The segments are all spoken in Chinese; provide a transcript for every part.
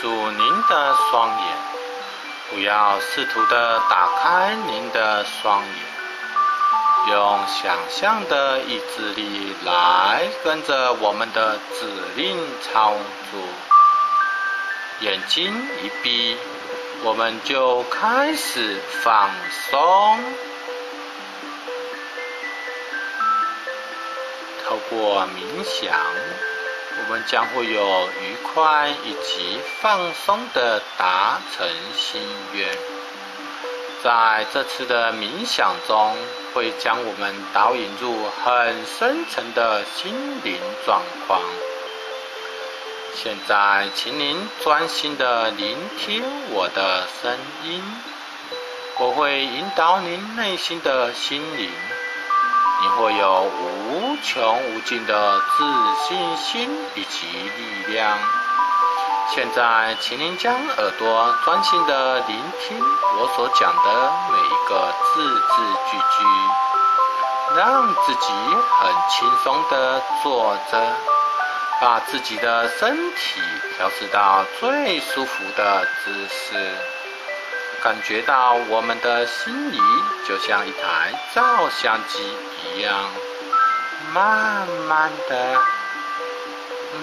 住您的双眼，不要试图的打开您的双眼，用想象的意志力来跟着我们的指令操作。眼睛一闭，我们就开始放松。透过冥想，我们将会有愉快以及放松的达成心愿。在这次的冥想中，会将我们导引入很深层的心灵状况。现在，请您专心的聆听我的声音，我会引导您内心的心灵。你会有无穷无尽的自信心以及力量。现在，请您将耳朵专心的聆听我所讲的每一个字字句句，让自己很轻松的坐着，把自己的身体调试到最舒服的姿势。感觉到我们的心里就像一台照相机一样，慢慢的、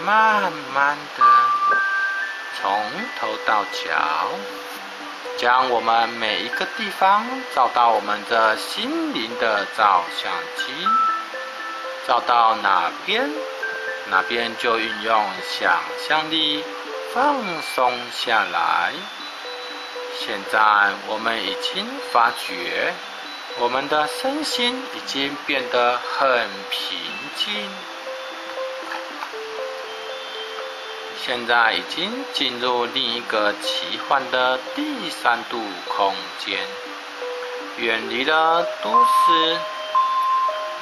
慢慢的从头到脚，将我们每一个地方照到我们的心灵的照相机，照到哪边，哪边就运用想象力放松下来。现在我们已经发觉，我们的身心已经变得很平静。现在已经进入另一个奇幻的第三度空间，远离了都市，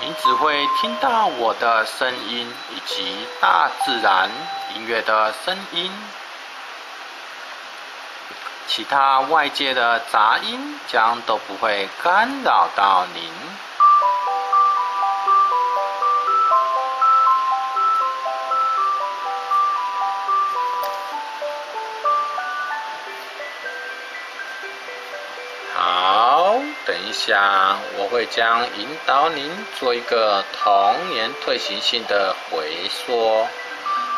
你只会听到我的声音以及大自然音乐的声音。其他外界的杂音将都不会干扰到您。好，等一下，我会将引导您做一个童年退行性的回缩。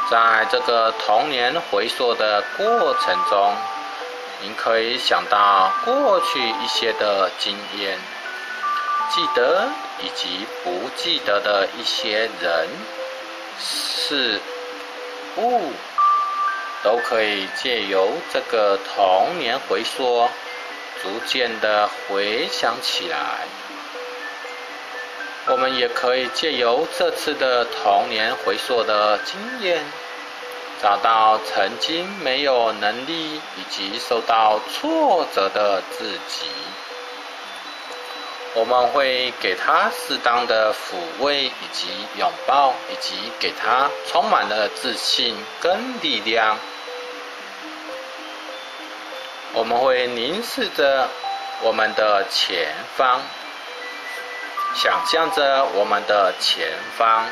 在这个童年回缩的过程中。您可以想到过去一些的经验，记得以及不记得的一些人、事、物，都可以借由这个童年回溯，逐渐的回想起来。我们也可以借由这次的童年回溯的经验。找到曾经没有能力以及受到挫折的自己，我们会给他适当的抚慰以及拥抱，以及给他充满了自信跟力量。我们会凝视着我们的前方，想象着我们的前方。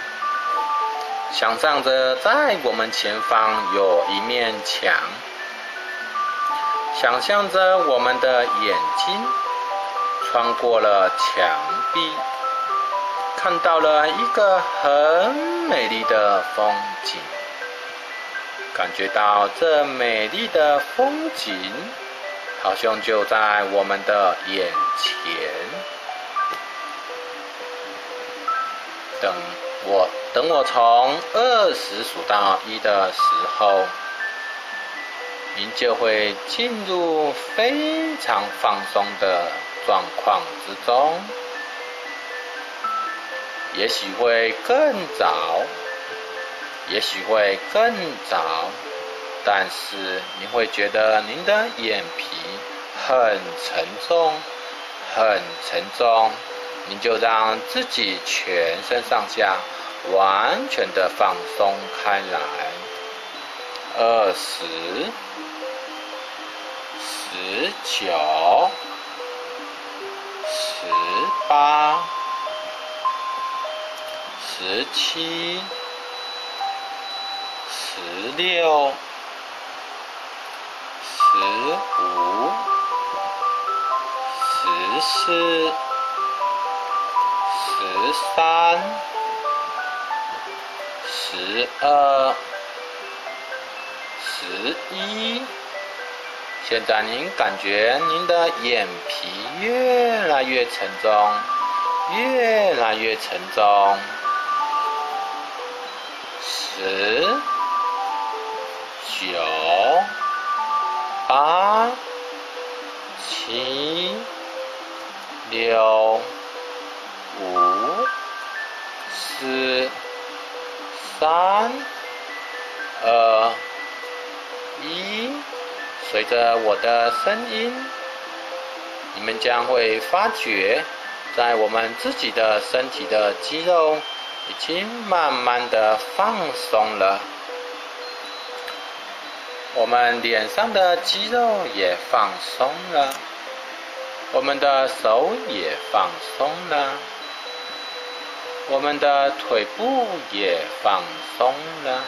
想象着在我们前方有一面墙，想象着我们的眼睛穿过了墙壁，看到了一个很美丽的风景，感觉到这美丽的风景好像就在我们的眼前。等我。等我从二十数到一的时候，您就会进入非常放松的状况之中。也许会更早，也许会更早，但是您会觉得您的眼皮很沉重，很沉重。你就让自己全身上下。完全的放松开来，二十、十九、十八、十七、十六、十五、十四、十三、十二、十一。现在您感觉您的眼皮越来越沉重，越来越沉重。十、九、八、七、六、四、三、二、一。随着我的声音，你们将会发觉，在我们自己的身体的肌肉已经慢慢的放松了，我们脸上的肌肉也放松了，我们的手也放松了，我们的腿部也放松了。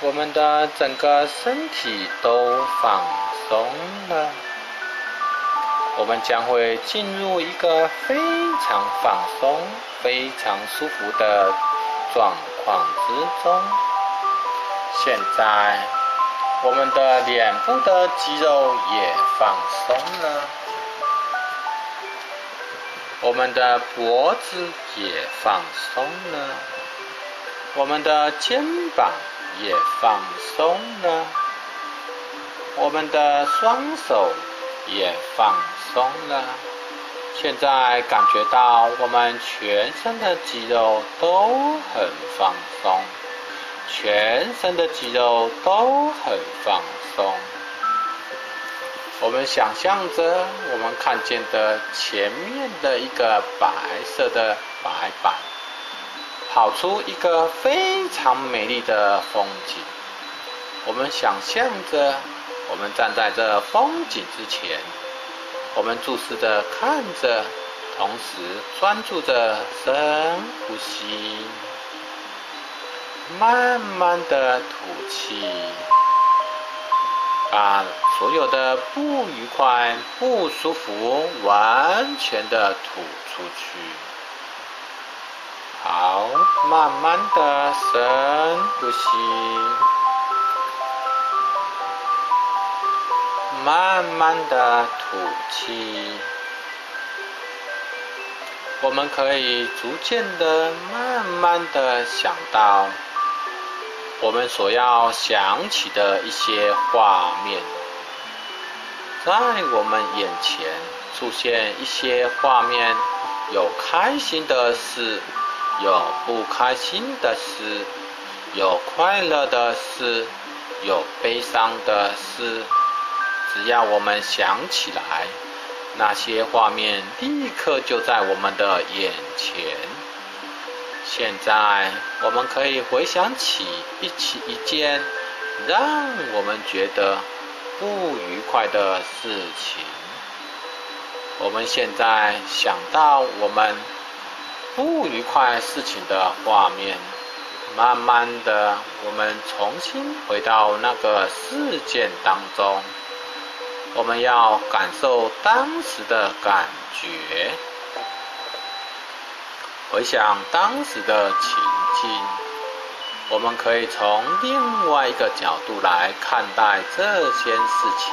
我们的整个身体都放松了，我们将会进入一个非常放松、非常舒服的状况之中。现在，我们的脸部的肌肉也放松了，我们的脖子也放松了，我们的肩膀。也放松了，我们的双手也放松了。现在感觉到我们全身的肌肉都很放松，全身的肌肉都很放松。我们想象着我们看见的前面的一个白色的白板。跑出一个非常美丽的风景。我们想象着，我们站在这风景之前，我们注视着看着，同时专注着深呼吸，慢慢的吐气，把所有的不愉快、不舒服完全的吐出去。好，慢慢的深呼吸，慢慢的吐气。我们可以逐渐的、慢慢的想到我们所要想起的一些画面，在我们眼前出现一些画面，有开心的事。有不开心的事，有快乐的事，有悲伤的事。只要我们想起来，那些画面立刻就在我们的眼前。现在，我们可以回想起一起一件让我们觉得不愉快的事情。我们现在想到我们。不愉快事情的画面，慢慢的，我们重新回到那个事件当中。我们要感受当时的感觉，回想当时的情境。我们可以从另外一个角度来看待这件事情。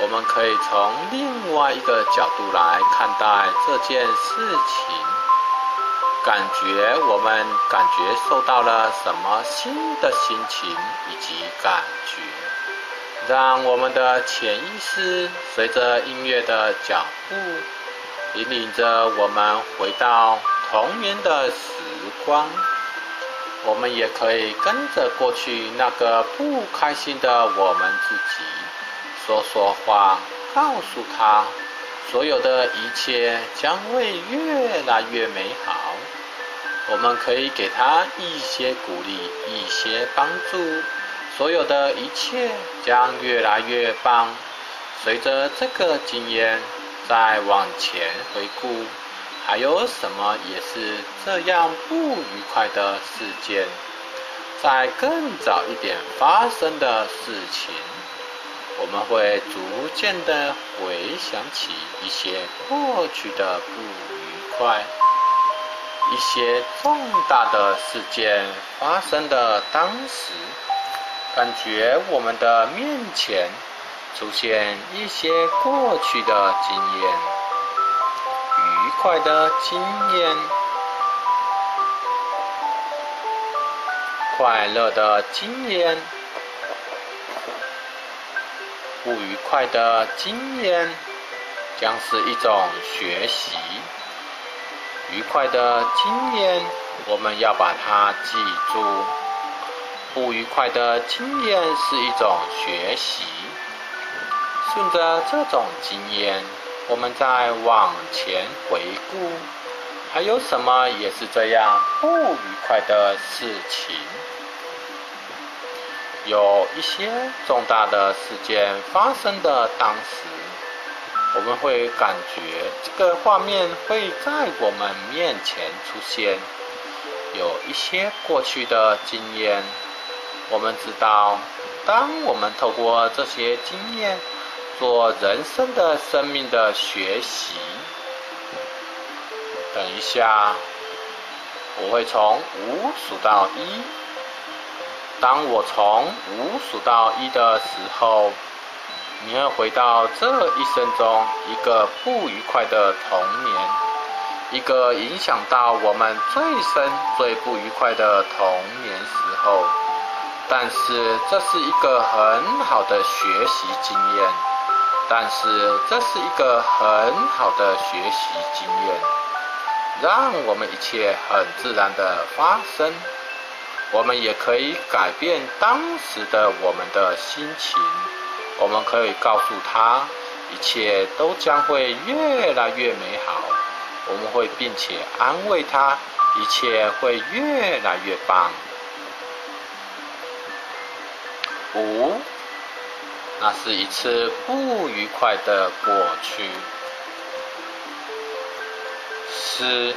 我们可以从另外一个角度来看待这件事情，感觉我们感觉受到了什么新的心情以及感觉，让我们的潜意识随着音乐的脚步，引领着我们回到童年的时光。我们也可以跟着过去那个不开心的我们自己。说说话，告诉他，所有的一切将会越来越美好。我们可以给他一些鼓励，一些帮助。所有的一切将越来越棒。随着这个经验再往前回顾，还有什么也是这样不愉快的事件？在更早一点发生的事情，我们会逐渐的回想起一些过去的不愉快，一些重大的事件发生的当时，感觉我们的面前出现一些过去的经验，愉快的经验。快乐的经验，不愉快的经验，将是一种学习。愉快的经验，我们要把它记住；不愉快的经验是一种学习。顺着这种经验，我们再往前回顾，还有什么也是这样不愉快的事情？有一些重大的事件发生的当时，我们会感觉这个画面会在我们面前出现。有一些过去的经验，我们知道，当我们透过这些经验做人生的生命的学习。等一下，我会从五数到一。当我从五数到一的时候，你会回到这一生中一个不愉快的童年，一个影响到我们最深、最不愉快的童年时候。但是这是一个很好的学习经验，但是这是一个很好的学习经验，让我们一切很自然的发生。我们也可以改变当时的我们的心情。我们可以告诉他，一切都将会越来越美好。我们会并且安慰他，一切会越来越棒。五，那是一次不愉快的过去。是，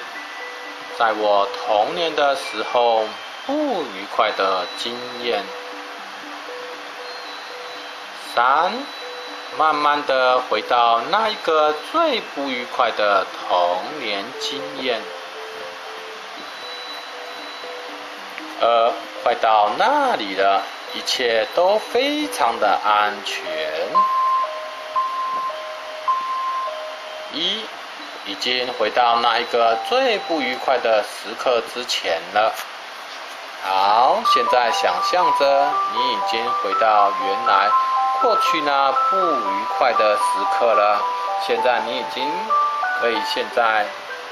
在我童年的时候。不愉快的经验。三，慢慢的回到那一个最不愉快的童年经验。二，快到那里了，一切都非常的安全。一，已经回到那一个最不愉快的时刻之前了。好，现在想象着你已经回到原来过去那不愉快的时刻了。现在你已经可以现在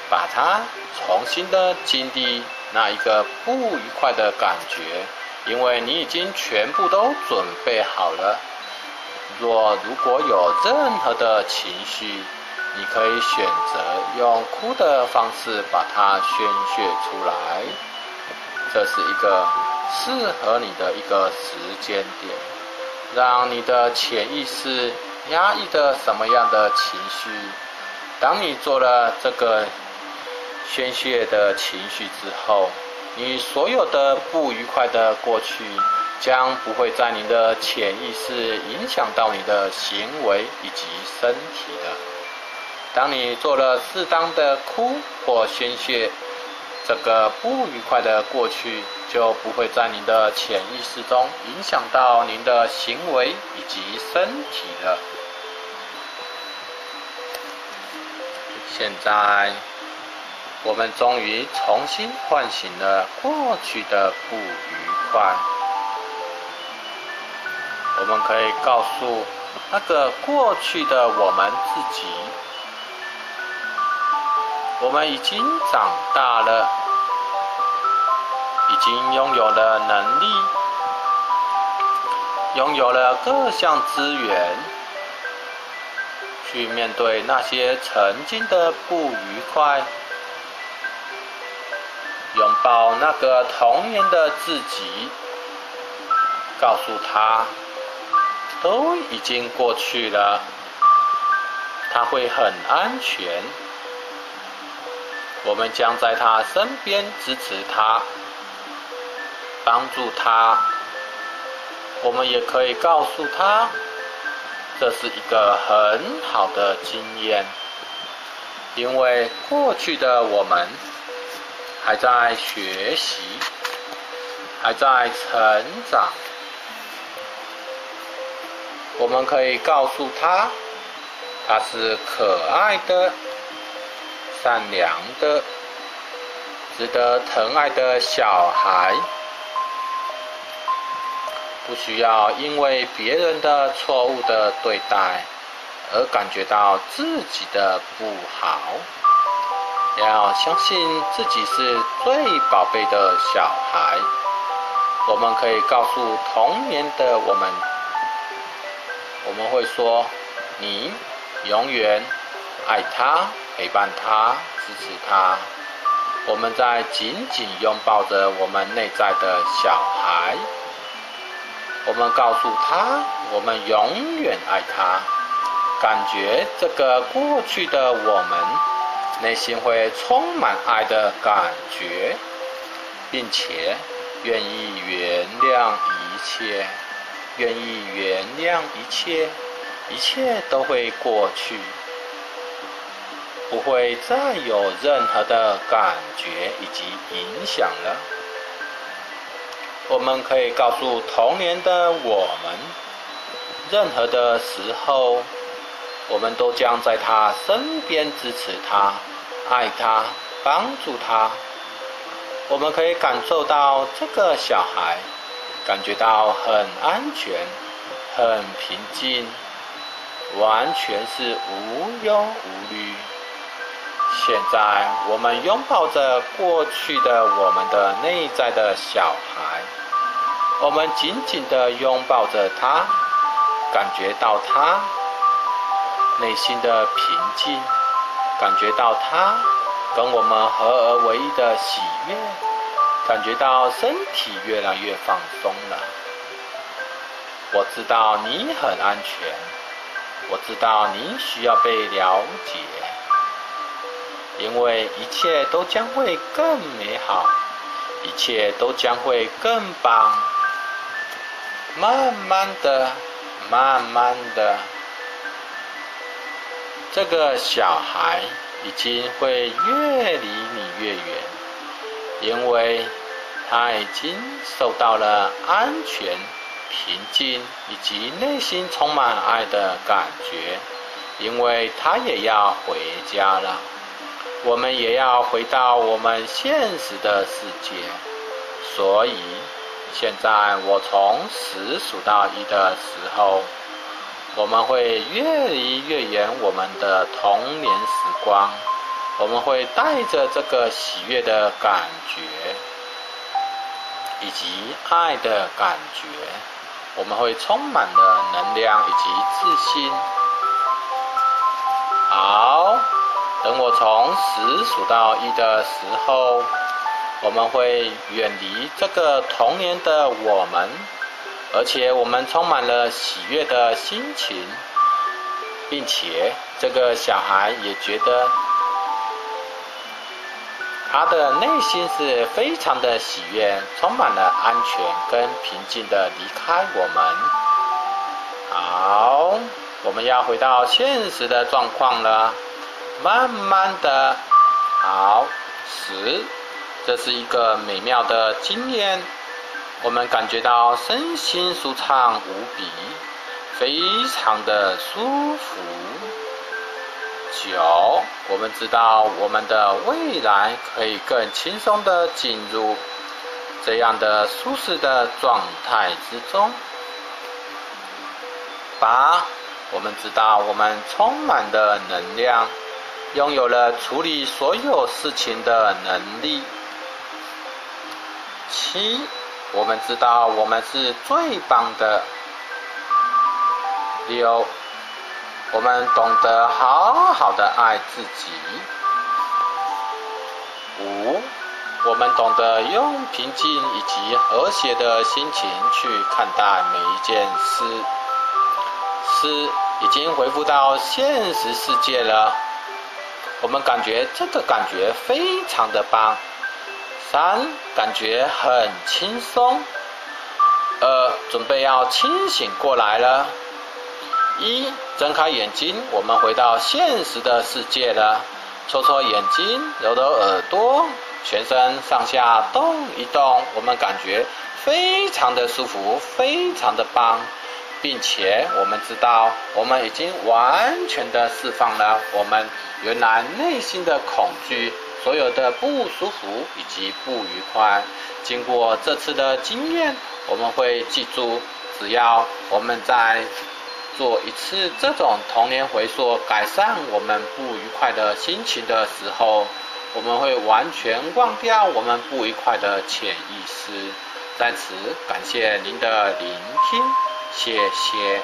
把它重新的经历那一个不愉快的感觉，因为你已经全部都准备好了。若如果有任何的情绪，你可以选择用哭的方式把它宣泄出来。这是一个适合你的一个时间点，让你的潜意识压抑的什么样的情绪，当你做了这个宣泄的情绪之后，你所有的不愉快的过去将不会在你的潜意识影响到你的行为以及身体了。当你做了适当的哭或宣泄。这个不愉快的过去就不会在您的潜意识中影响到您的行为以及身体了。现在，我们终于重新唤醒了过去的不愉快。我们可以告诉那个过去的我们自己。我们已经长大了，已经拥有了能力，拥有了各项资源，去面对那些曾经的不愉快，抱那个童年的自己，告诉他，都已经过去了，他会很安全。我们将在他身边支持他，帮助他。我们也可以告诉他，这是一个很好的经验，因为过去的我们还在学习，还在成长。我们可以告诉他，他是可爱的、善良的、值得疼爱的小孩。不需要因为别人的错误的对待而感觉到自己的不好，要相信自己是最宝贝的小孩。我们可以告诉童年的我们，我们会说：“你永远爱他，陪伴他，支持他。”我们在紧紧拥抱着我们内在的小孩。我们告诉他，我们永远爱他。感觉这个过去的我们，内心会充满爱的感觉，并且愿意原谅一切，愿意原谅一切，一切都会过去，不会再有任何的感觉以及影响了。我们可以告诉童年的我们，任何的时候，我们都将在他身边支持他、爱他、帮助他。我们可以感受到这个小孩感觉到很安全、很平静，完全是无忧无虑。现在，我们拥抱着过去的我们的内在的小孩。我们紧紧地拥抱着他，感觉到他内心的平静，感觉到他跟我们合而为一的喜悦，感觉到身体越来越放松了。我知道你很安全，我知道你需要被了解，因为一切都将会更美好，一切都将会更棒。慢慢的，慢慢的，这个小孩已经会越离你越远，因为他已经受到了安全、平静以及内心充满爱的感觉，因为他也要回家了，我们也要回到我们现实的世界，所以。现在我从十数到一的时候，我们会越离越远我们的童年时光，我们会带着这个喜悦的感觉，以及爱的感觉，我们会充满了能量以及自信。好，等我从十数到一的时候。我们会远离这个童年的我们，而且我们充满了喜悦的心情，并且这个小孩也觉得他的内心是非常的喜悦，充满了安全跟平静的离开我们。好，我们要回到现实的状况了，慢慢的，好，十。这是一个美妙的经验，我们感觉到身心舒畅无比，非常的舒服。九，我们知道我们的未来可以更轻松的进入这样的舒适的状态之中。八，我们知道我们充满的能量，拥有了处理所有事情的能力。七，我们知道我们是最棒的。六，我们懂得好好的爱自己。五，我们懂得用平静以及和谐的心情去看待每一件事。四，已经回复到现实世界了。我们感觉这个感觉非常的棒。三，感觉很轻松。二，准备要清醒过来了。一，睁开眼睛，我们回到现实的世界了。搓搓眼睛，揉揉耳朵，全身上下动一动，我们感觉非常的舒服，非常的棒，并且我们知道，我们已经完全的释放了我们原来内心的恐惧。所有的不舒服以及不愉快，经过这次的经验，我们会记住，只要我们在做一次这种童年回溯，改善我们不愉快的心情的时候，我们会完全忘掉我们不愉快的潜意识。在此，感谢您的聆听，谢谢。